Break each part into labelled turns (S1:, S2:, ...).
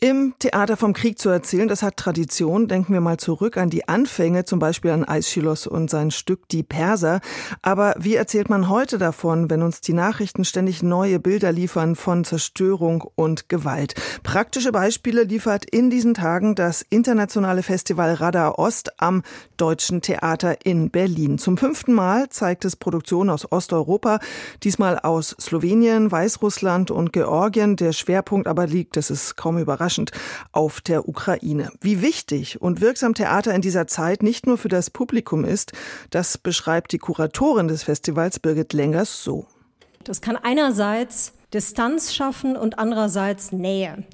S1: im Theater vom Krieg zu erzählen, das hat Tradition. Denken wir mal zurück an die Anfänge, zum Beispiel an Aeschylus und sein Stück Die Perser. Aber wie erzählt man heute davon, wenn uns die Nachrichten ständig neue Bilder liefern von Zerstörung und Gewalt? Praktische Beispiele liefert in diesen Tagen das internationale Festival Radar Ost am Deutschen Theater in Berlin. Zum fünften Mal zeigt es Produktionen aus Osteuropa, diesmal aus Slowenien, Weißrussland und Georgien. Der Schwerpunkt aber liegt, das ist kaum überraschend, überraschend auf der Ukraine. Wie wichtig und wirksam Theater in dieser Zeit nicht nur für das Publikum ist, das beschreibt die Kuratorin des Festivals Birgit Lengers so.
S2: Das kann einerseits Distanz schaffen und andererseits Nähe.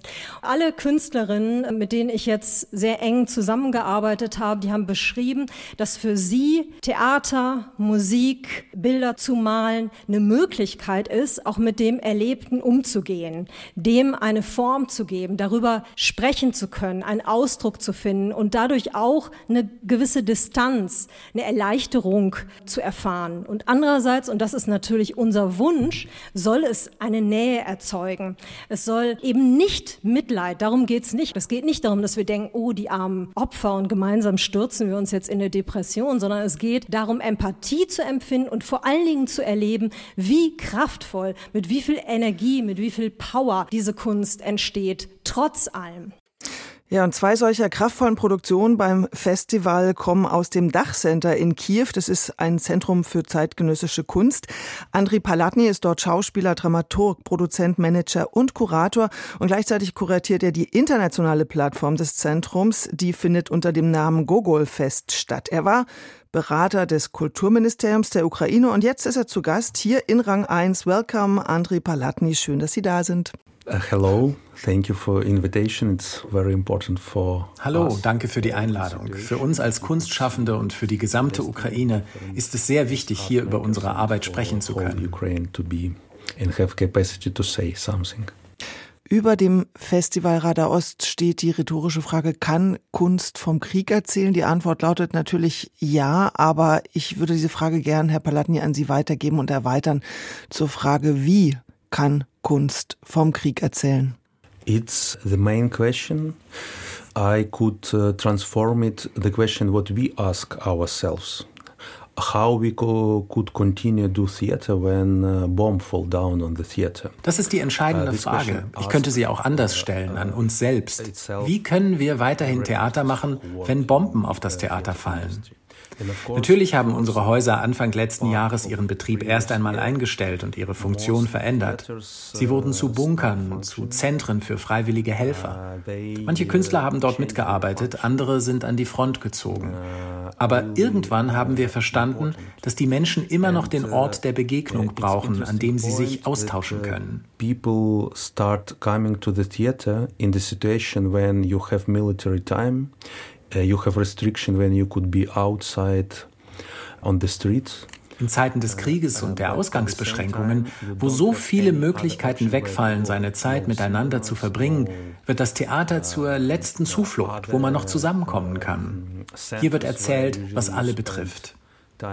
S2: Alle Künstlerinnen, mit denen ich jetzt sehr eng zusammengearbeitet habe, die haben beschrieben, dass für sie Theater, Musik, Bilder zu malen eine Möglichkeit ist, auch mit dem Erlebten umzugehen, dem eine Form zu geben, darüber sprechen zu können, einen Ausdruck zu finden und dadurch auch eine gewisse Distanz, eine Erleichterung zu erfahren. Und andererseits, und das ist natürlich unser Wunsch, soll es eine Nähe erzeugen. Es soll eben nicht Mitleid, darum geht es nicht. Es geht nicht darum, dass wir denken, oh, die armen Opfer und gemeinsam stürzen wir uns jetzt in eine Depression, sondern es geht darum, Empathie zu empfinden und vor allen Dingen zu erleben, wie kraftvoll, mit wie viel Energie, mit wie viel Power diese Kunst entsteht, trotz allem.
S1: Ja, und zwei solcher kraftvollen Produktionen beim Festival kommen aus dem Dachcenter in Kiew. Das ist ein Zentrum für zeitgenössische Kunst. Andri Palatny ist dort Schauspieler, Dramaturg, Produzent, Manager und Kurator. Und gleichzeitig kuratiert er die internationale Plattform des Zentrums. Die findet unter dem Namen Gogol Fest statt. Er war Berater des Kulturministeriums der Ukraine und jetzt ist er zu Gast hier in Rang 1. Welcome, Andri Palatny. Schön, dass Sie da sind.
S3: Uh, hello, thank you for invitation. It's very important for
S4: Hallo, danke für die Einladung. Für uns als Kunstschaffende und für die gesamte Ukraine ist es sehr wichtig, hier über unsere Arbeit sprechen zu können.
S1: Über dem Festival Radar Ost steht die rhetorische Frage, kann Kunst vom Krieg erzählen? Die Antwort lautet natürlich ja, aber ich würde diese Frage gern, Herr Palatny, an Sie weitergeben und erweitern zur Frage, wie kann Kunst vom Krieg erzählen?
S3: It's the main question. I could uh, transform it the question what we ask ourselves. How we co could continue do theater when a uh, bomb fall down on the theater.
S4: Das ist die entscheidende uh, Frage. Ich könnte sie auch anders stellen an uns selbst. Wie können wir weiterhin Theater machen, wenn Bomben auf das Theater fallen? Natürlich haben unsere Häuser Anfang letzten Jahres ihren Betrieb erst einmal eingestellt und ihre Funktion verändert. Sie wurden zu Bunkern, zu Zentren für freiwillige Helfer. Manche Künstler haben dort mitgearbeitet, andere sind an die Front gezogen. Aber irgendwann haben wir verstanden, dass die Menschen immer noch den Ort der Begegnung brauchen, an dem sie sich austauschen können.
S3: People start coming to the theater in the situation when you have military time Uh, you have restriction when you could be outside on the streets.
S4: In Zeiten des Krieges und der Ausgangsbeschränkungen, wo so viele Möglichkeiten wegfallen, seine Zeit miteinander zu verbringen, wird das Theater zur letzten Zuflucht, wo man noch zusammenkommen kann. Hier wird erzählt, was alle betrifft.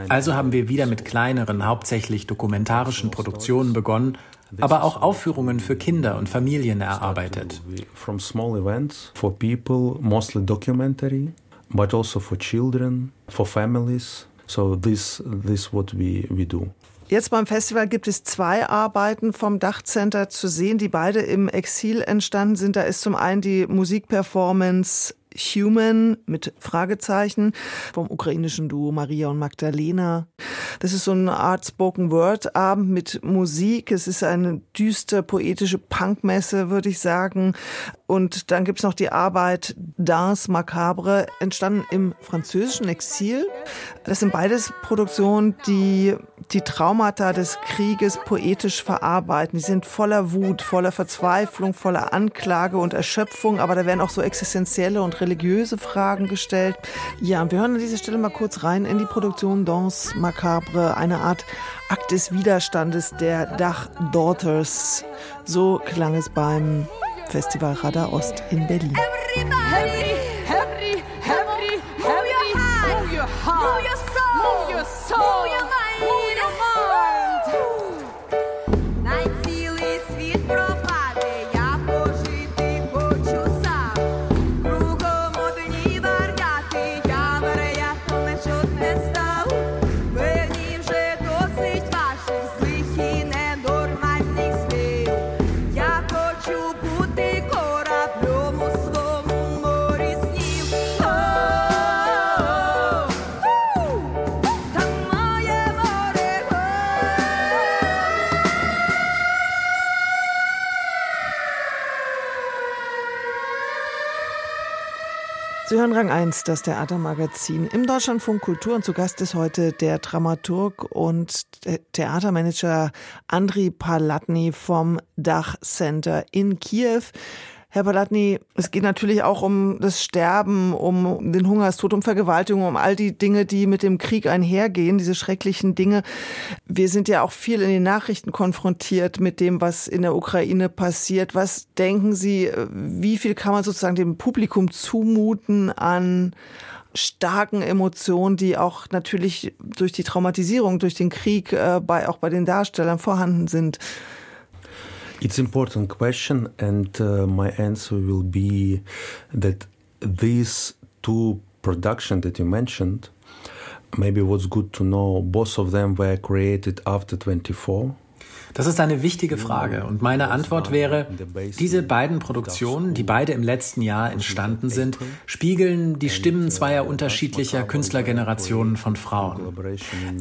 S4: Also haben wir wieder mit kleineren, hauptsächlich dokumentarischen Produktionen begonnen aber auch Aufführungen für Kinder und Familien erarbeitet.
S3: From small events for people, mostly documentary, but also for children, for families. So this this what we we do.
S1: Jetzt beim Festival gibt es zwei Arbeiten vom Dachcenter zu sehen, die beide im Exil entstanden sind. Da ist zum einen die Musikperformance Human mit Fragezeichen vom ukrainischen Duo Maria und Magdalena. Das ist so eine Art Spoken Word Abend mit Musik. Es ist eine düster poetische Punkmesse, würde ich sagen. Und dann gibt's noch die Arbeit Dance Macabre, entstanden im französischen Exil. Das sind beides Produktionen, die die Traumata des Krieges poetisch verarbeiten. Die sind voller Wut, voller Verzweiflung, voller Anklage und Erschöpfung, aber da werden auch so existenzielle und religiöse Fragen gestellt. Ja, wir hören an dieser Stelle mal kurz rein in die Produktion Danse Macabre, eine Art Akt des Widerstandes der Dach Daughters. So klang es beim Festival Radar Ost in Berlin. Everybody, Rang 1, das Theatermagazin im Deutschlandfunk Kultur und zu Gast ist heute der Dramaturg und Theatermanager Andri Palatny vom Dach Center in Kiew. Herr Palatny, es geht natürlich auch um das Sterben, um den Hungerstod, um Vergewaltigung, um all die Dinge, die mit dem Krieg einhergehen, diese schrecklichen Dinge. Wir sind ja auch viel in den Nachrichten konfrontiert mit dem, was in der Ukraine passiert. Was denken Sie, wie viel kann man sozusagen dem Publikum zumuten an starken Emotionen, die auch natürlich durch die Traumatisierung, durch den Krieg äh, bei, auch bei den Darstellern vorhanden sind?
S3: It's important question, and uh, my answer will be that these two production that you mentioned, maybe what's good to know, both of them were created after 24.
S4: Das ist eine wichtige Frage. und meine Antwort wäre, diese beiden Produktionen, die beide im letzten Jahr entstanden sind, spiegeln die Stimmen zweier unterschiedlicher Künstlergenerationen von Frauen.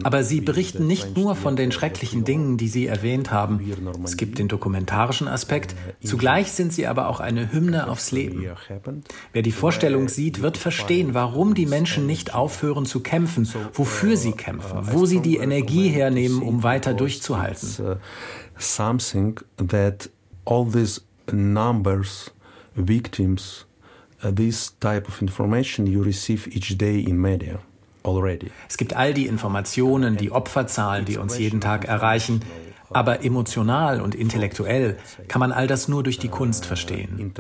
S4: Aber sie berichten nicht nur von den schrecklichen Dingen, die Sie erwähnt haben. Es gibt den dokumentarischen Aspekt, zugleich sind sie aber auch eine Hymne aufs Leben. Wer die Vorstellung sieht, wird verstehen, warum die Menschen nicht aufhören zu kämpfen, wofür sie kämpfen, wo sie die Energie hernehmen, um weiter durchzuhalten
S3: something that all these numbers, victims, uh, this type of information you receive each day in media. Already.
S4: Es gibt all die Informationen, die Opferzahlen, die uns jeden Tag erreichen. Aber emotional und intellektuell kann man all das nur durch die Kunst verstehen.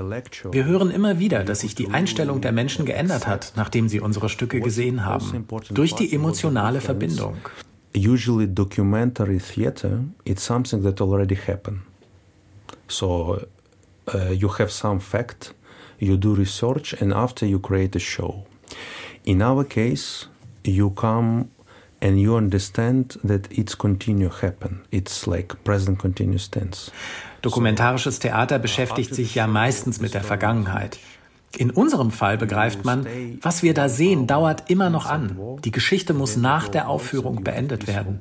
S4: Wir hören immer wieder, dass sich die Einstellung der Menschen geändert hat, nachdem sie unsere Stücke gesehen haben. Durch die emotionale Verbindung.
S3: Usually documentary theater it's something that already happened so uh, you have some fact you do research and after you create a show. In our case you come and you understand that it's continue happen. It's like present continuous tense.
S4: Dokumentarisches Theater beschäftigt sich ja meistens mit der Vergangenheit. In unserem Fall begreift man, was wir da sehen, dauert immer noch an. Die Geschichte muss nach der Aufführung beendet werden.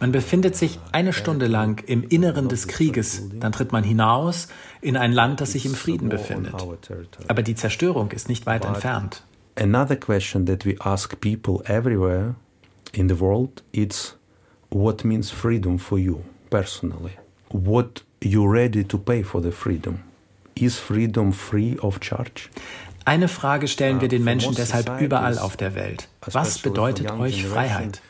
S4: Man befindet sich eine Stunde lang im Inneren des Krieges, dann tritt man hinaus in ein Land, das sich im Frieden befindet. Aber die Zerstörung ist nicht weit entfernt.
S3: Another question that we ask people everywhere in the world is what means freedom for you personally? What you ready to pay for the freedom? Is freedom free of charge?
S4: Eine Frage stellen wir den Menschen deshalb überall auf der Welt. Was bedeutet euch Freiheit?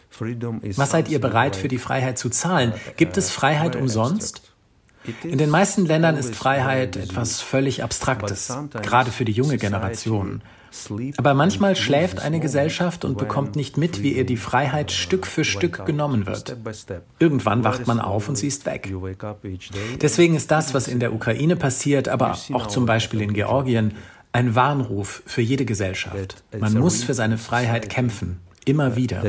S4: Was seid ihr bereit für die Freiheit zu zahlen? Gibt es Freiheit umsonst? In den meisten Ländern ist Freiheit etwas völlig Abstraktes, gerade für die junge Generation. Aber manchmal schläft eine Gesellschaft und bekommt nicht mit, wie ihr die Freiheit Stück für Stück genommen wird. Irgendwann wacht man auf und sie ist weg. Deswegen ist das, was in der Ukraine passiert, aber auch zum Beispiel in Georgien, ein Warnruf für jede Gesellschaft. Man muss für seine Freiheit kämpfen, immer wieder.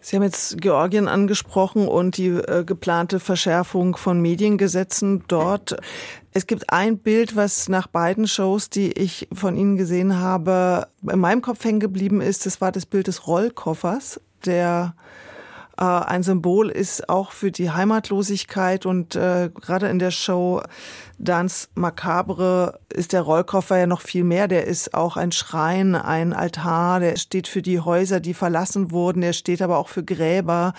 S1: Sie haben jetzt Georgien angesprochen und die äh, geplante Verschärfung von Mediengesetzen dort. Es gibt ein Bild, was nach beiden Shows, die ich von Ihnen gesehen habe, in meinem Kopf hängen geblieben ist. Das war das Bild des Rollkoffers, der äh, ein Symbol ist auch für die Heimatlosigkeit und äh, gerade in der Show Dance Macabre ist der Rollkoffer ja noch viel mehr. Der ist auch ein Schrein, ein Altar, der steht für die Häuser, die verlassen wurden, der steht aber auch für Gräber.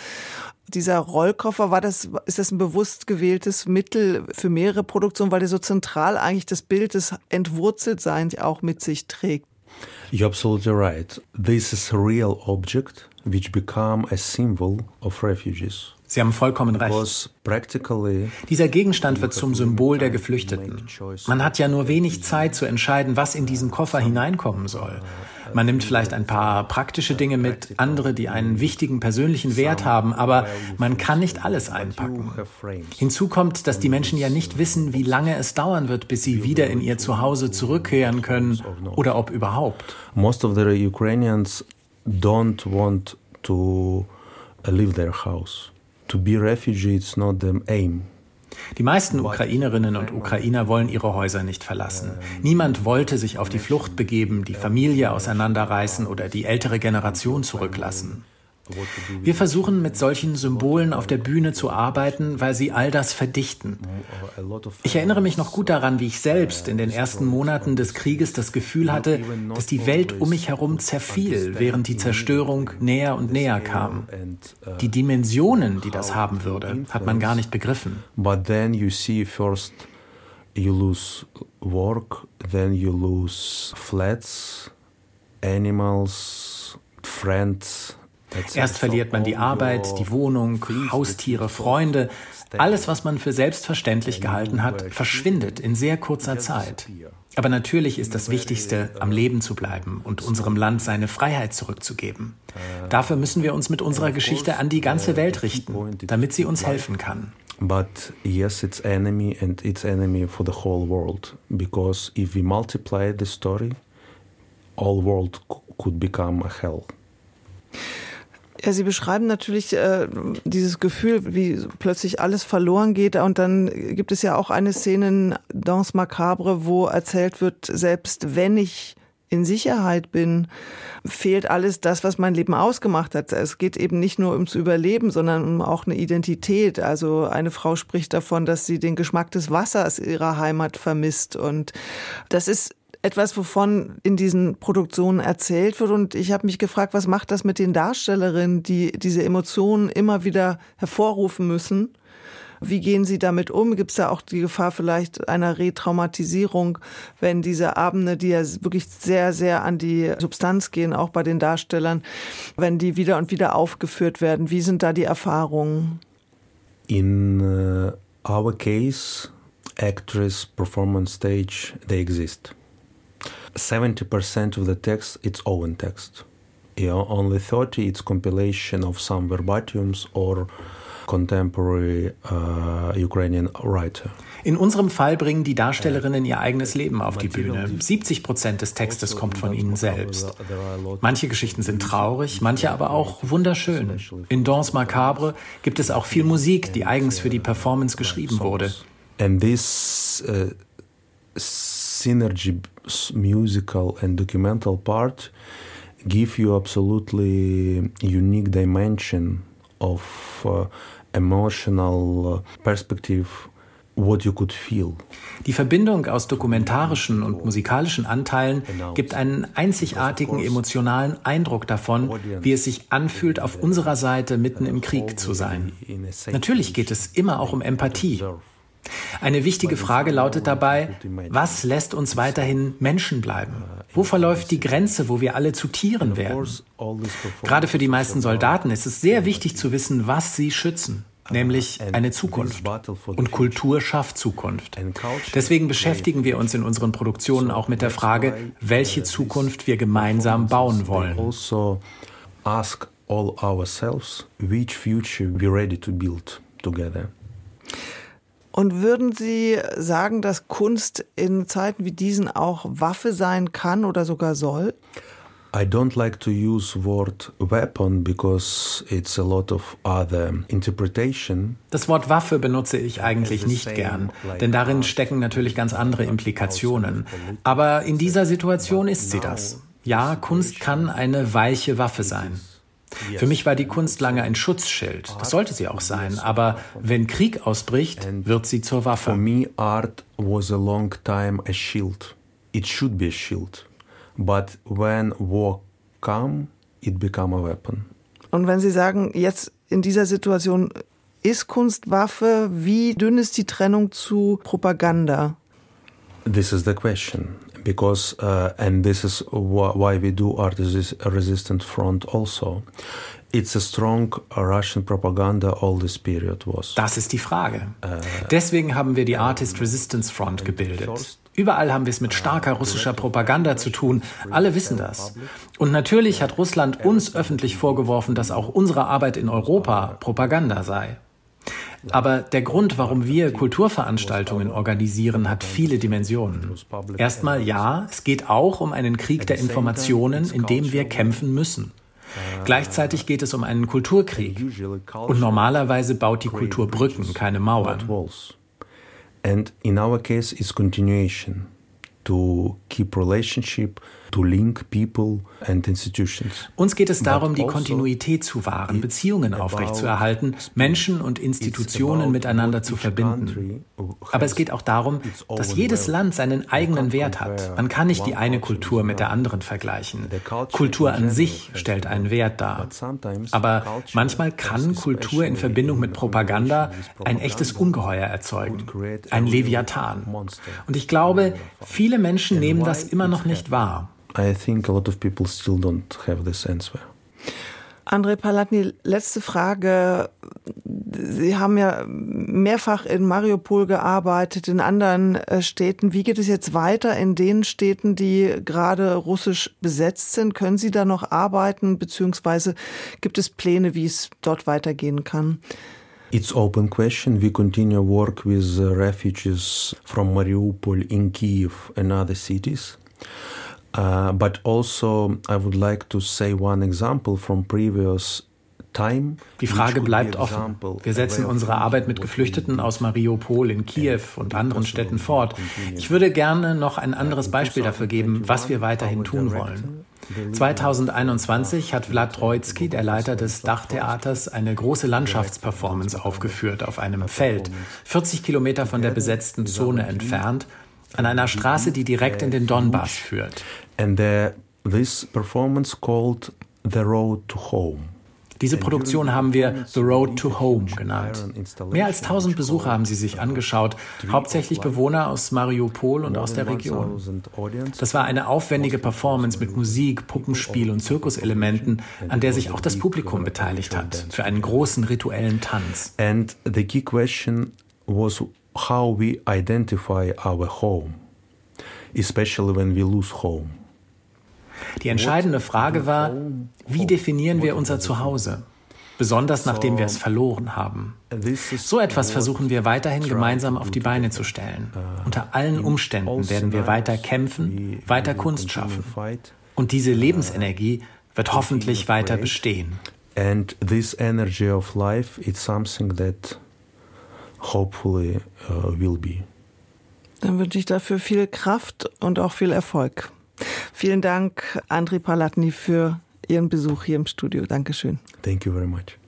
S1: Dieser Rollkoffer, war das, ist das ein bewusst gewähltes Mittel für mehrere Produktionen, weil der so zentral eigentlich das Bild des Entwurzeltseins auch mit sich trägt?
S3: You're absolutely right. This is a real object which become a symbol of refugees.
S4: Sie haben vollkommen recht. Dieser Gegenstand wird zum Symbol der Geflüchteten. Man hat ja nur wenig Zeit zu entscheiden, was in diesen Koffer hineinkommen soll. Man nimmt vielleicht ein paar praktische Dinge mit, andere, die einen wichtigen persönlichen Wert haben, aber man kann nicht alles einpacken. Hinzu kommt, dass die Menschen ja nicht wissen, wie lange es dauern wird, bis sie wieder in ihr Zuhause zurückkehren können oder ob überhaupt.
S3: Most of the Ukrainians don't want to leave their house. To be refugee is not the aim.
S4: Die meisten Ukrainerinnen und Ukrainer wollen ihre Häuser nicht verlassen. Niemand wollte sich auf die Flucht begeben, die Familie auseinanderreißen oder die ältere Generation zurücklassen. Wir versuchen mit solchen Symbolen auf der Bühne zu arbeiten, weil sie all das verdichten. Ich erinnere mich noch gut daran, wie ich selbst in den ersten Monaten des Krieges das Gefühl hatte, dass die Welt um mich herum zerfiel, während die Zerstörung näher und näher kam. Die Dimensionen, die das haben würde, hat man gar nicht begriffen.
S3: But then you see first you lose work, then you lose flats, animals, friends.
S4: Erst verliert man die Arbeit, die Wohnung, Haustiere, Freunde. Alles, was man für selbstverständlich gehalten hat, verschwindet in sehr kurzer Zeit. Aber natürlich ist das Wichtigste, am Leben zu bleiben und unserem Land seine Freiheit zurückzugeben. Dafür müssen wir uns mit unserer Geschichte an die ganze Welt richten, damit sie uns helfen kann.
S3: But yes, it's enemy and it's enemy for the whole world. Because if we multiply the story, all world could become a hell.
S1: Ja, Sie beschreiben natürlich äh, dieses Gefühl, wie plötzlich alles verloren geht. Und dann gibt es ja auch eine Szene in Danse Macabre, wo erzählt wird, selbst wenn ich in Sicherheit bin, fehlt alles das, was mein Leben ausgemacht hat. Es geht eben nicht nur ums Überleben, sondern um auch eine Identität. Also eine Frau spricht davon, dass sie den Geschmack des Wassers ihrer Heimat vermisst. Und das ist etwas, wovon in diesen Produktionen erzählt wird. Und ich habe mich gefragt, was macht das mit den Darstellerinnen, die diese Emotionen immer wieder hervorrufen müssen? Wie gehen Sie damit um? Gibt es da auch die Gefahr vielleicht einer Retraumatisierung, wenn diese Abende, die ja wirklich sehr, sehr an die Substanz gehen, auch bei den Darstellern, wenn die wieder und wieder aufgeführt werden? Wie sind da die Erfahrungen?
S3: In uh, our case, actress, performance stage, they exist. 70% of the text it's own text. Yeah, only 30% it's compilation of some verbatims or contemporary uh, Ukrainian writer.
S4: In unserem Fall bringen die Darstellerinnen ihr eigenes Leben auf die Bühne. 70 Prozent des Textes kommt von ihnen selbst. Manche Geschichten sind traurig, manche aber auch wunderschön. In Danse Macabre gibt es auch viel Musik, die eigens für die Performance geschrieben wurde.
S3: And this uh, synergy musical and documental part give you absolutely unique dimension of uh, emotional uh, perspective what you could feel.
S4: Die Verbindung aus dokumentarischen und musikalischen Anteilen gibt einen einzigartigen emotionalen Eindruck davon, wie es sich anfühlt, auf unserer Seite mitten im Krieg zu sein. Natürlich geht es immer auch um Empathie. Eine wichtige Frage lautet dabei, was lässt uns weiterhin Menschen bleiben? Wo verläuft die Grenze, wo wir alle zu Tieren werden? Gerade für die meisten Soldaten ist es sehr wichtig zu wissen, was sie schützen nämlich eine Zukunft. Und Kultur schafft Zukunft. Deswegen beschäftigen wir uns in unseren Produktionen auch mit der Frage, welche Zukunft wir gemeinsam bauen wollen.
S3: Also all ourselves which future we're ready to build together.
S1: Und würden Sie sagen, dass Kunst in Zeiten wie diesen auch Waffe sein kann oder sogar soll?
S3: I don't like to use word weapon because it's a lot of other interpretation.
S4: Das Wort Waffe benutze ich eigentlich nicht gern, denn darin stecken natürlich ganz andere Implikationen. Aber in dieser Situation ist sie das. Ja, Kunst kann eine weiche Waffe sein. Für mich war die Kunst lange ein Schutzschild. Das sollte sie auch sein. Aber wenn Krieg ausbricht, wird sie zur Waffe.
S3: For me, art was a long time a shield. It should be a shield. But when war come, it became a weapon.
S1: Und wenn Sie sagen, jetzt in dieser Situation ist Kunst Waffe, wie dünn ist die Trennung zu Propaganda?
S3: This is the question because uh, and this is why we do art resistant front also it's a strong Russian propaganda all this period was.
S4: Das ist die Frage. Deswegen haben wir die Artist Resistance Front gebildet. Überall haben wir es mit starker russischer Propaganda zu tun. Alle wissen das. Und natürlich hat Russland uns öffentlich vorgeworfen, dass auch unsere Arbeit in Europa Propaganda sei. Aber der Grund, warum wir Kulturveranstaltungen organisieren, hat viele Dimensionen. Erstmal ja, es geht auch um einen Krieg der Informationen, in dem wir kämpfen müssen. Gleichzeitig geht es um einen Kulturkrieg. Und normalerweise baut die Kultur Brücken, keine Mauern.
S3: And in our case, it's continuation to keep relationship to link people and institutions.
S4: Uns geht es darum, die also Kontinuität zu wahren, Beziehungen aufrechtzuerhalten, Menschen und Institutionen miteinander zu verbinden. Aber es geht auch darum, dass jedes Land seinen eigenen Wert hat. Man kann nicht die eine Kultur mit der anderen vergleichen. Kultur an sich stellt einen Wert dar. Aber manchmal kann Kultur in Verbindung mit Propaganda ein echtes Ungeheuer erzeugen, ein Leviathan. Und ich glaube, viele Menschen nehmen das immer noch nicht wahr.
S3: I think a lot of people still don't have this answer.
S1: André Palatny, letzte Frage. Sie haben ja mehrfach in Mariupol gearbeitet, in anderen äh, Städten. Wie geht es jetzt weiter in den Städten, die gerade russisch besetzt sind? Können Sie da noch arbeiten, beziehungsweise gibt es Pläne, wie es dort weitergehen kann?
S3: It's open question. We continue work with uh, refugees from Mariupol in Kiev and other cities. Uh, but also, I would like to say one example from previous
S4: die Frage bleibt offen. Wir setzen unsere Arbeit mit Geflüchteten aus Mariupol in Kiew und anderen Städten fort. Ich würde gerne noch ein anderes Beispiel dafür geben, was wir weiterhin tun wollen. 2021 hat Vlad Troitsky, der Leiter des Dachtheaters, eine große Landschaftsperformance aufgeführt auf einem Feld, 40 Kilometer von der besetzten Zone entfernt, an einer Straße, die direkt in den Donbass führt.
S3: And the, this performance called The Road to Home.
S4: Diese Produktion haben wir The Road to Home genannt. Mehr als 1000 Besucher haben sie sich angeschaut, hauptsächlich Bewohner aus Mariupol und aus der Region. Das war eine aufwendige Performance mit Musik, Puppenspiel und Zirkuselementen, an der sich auch das Publikum beteiligt hat, für einen großen rituellen Tanz.
S3: And the key question was how we identify our home, especially when we lose home.
S4: Die entscheidende Frage war, wie definieren wir unser Zuhause? Besonders nachdem wir es verloren haben. So etwas versuchen wir weiterhin gemeinsam auf die Beine zu stellen. Unter allen Umständen werden wir weiter kämpfen, weiter Kunst schaffen. Und diese Lebensenergie wird hoffentlich weiter bestehen.
S3: And this energy of life is something that hopefully uh, will be.
S1: Dann wünsche ich dafür viel Kraft und auch viel Erfolg. Vielen Dank, Andri Palatny, für Ihren Besuch hier im Studio. Dankeschön.
S3: Thank you very much.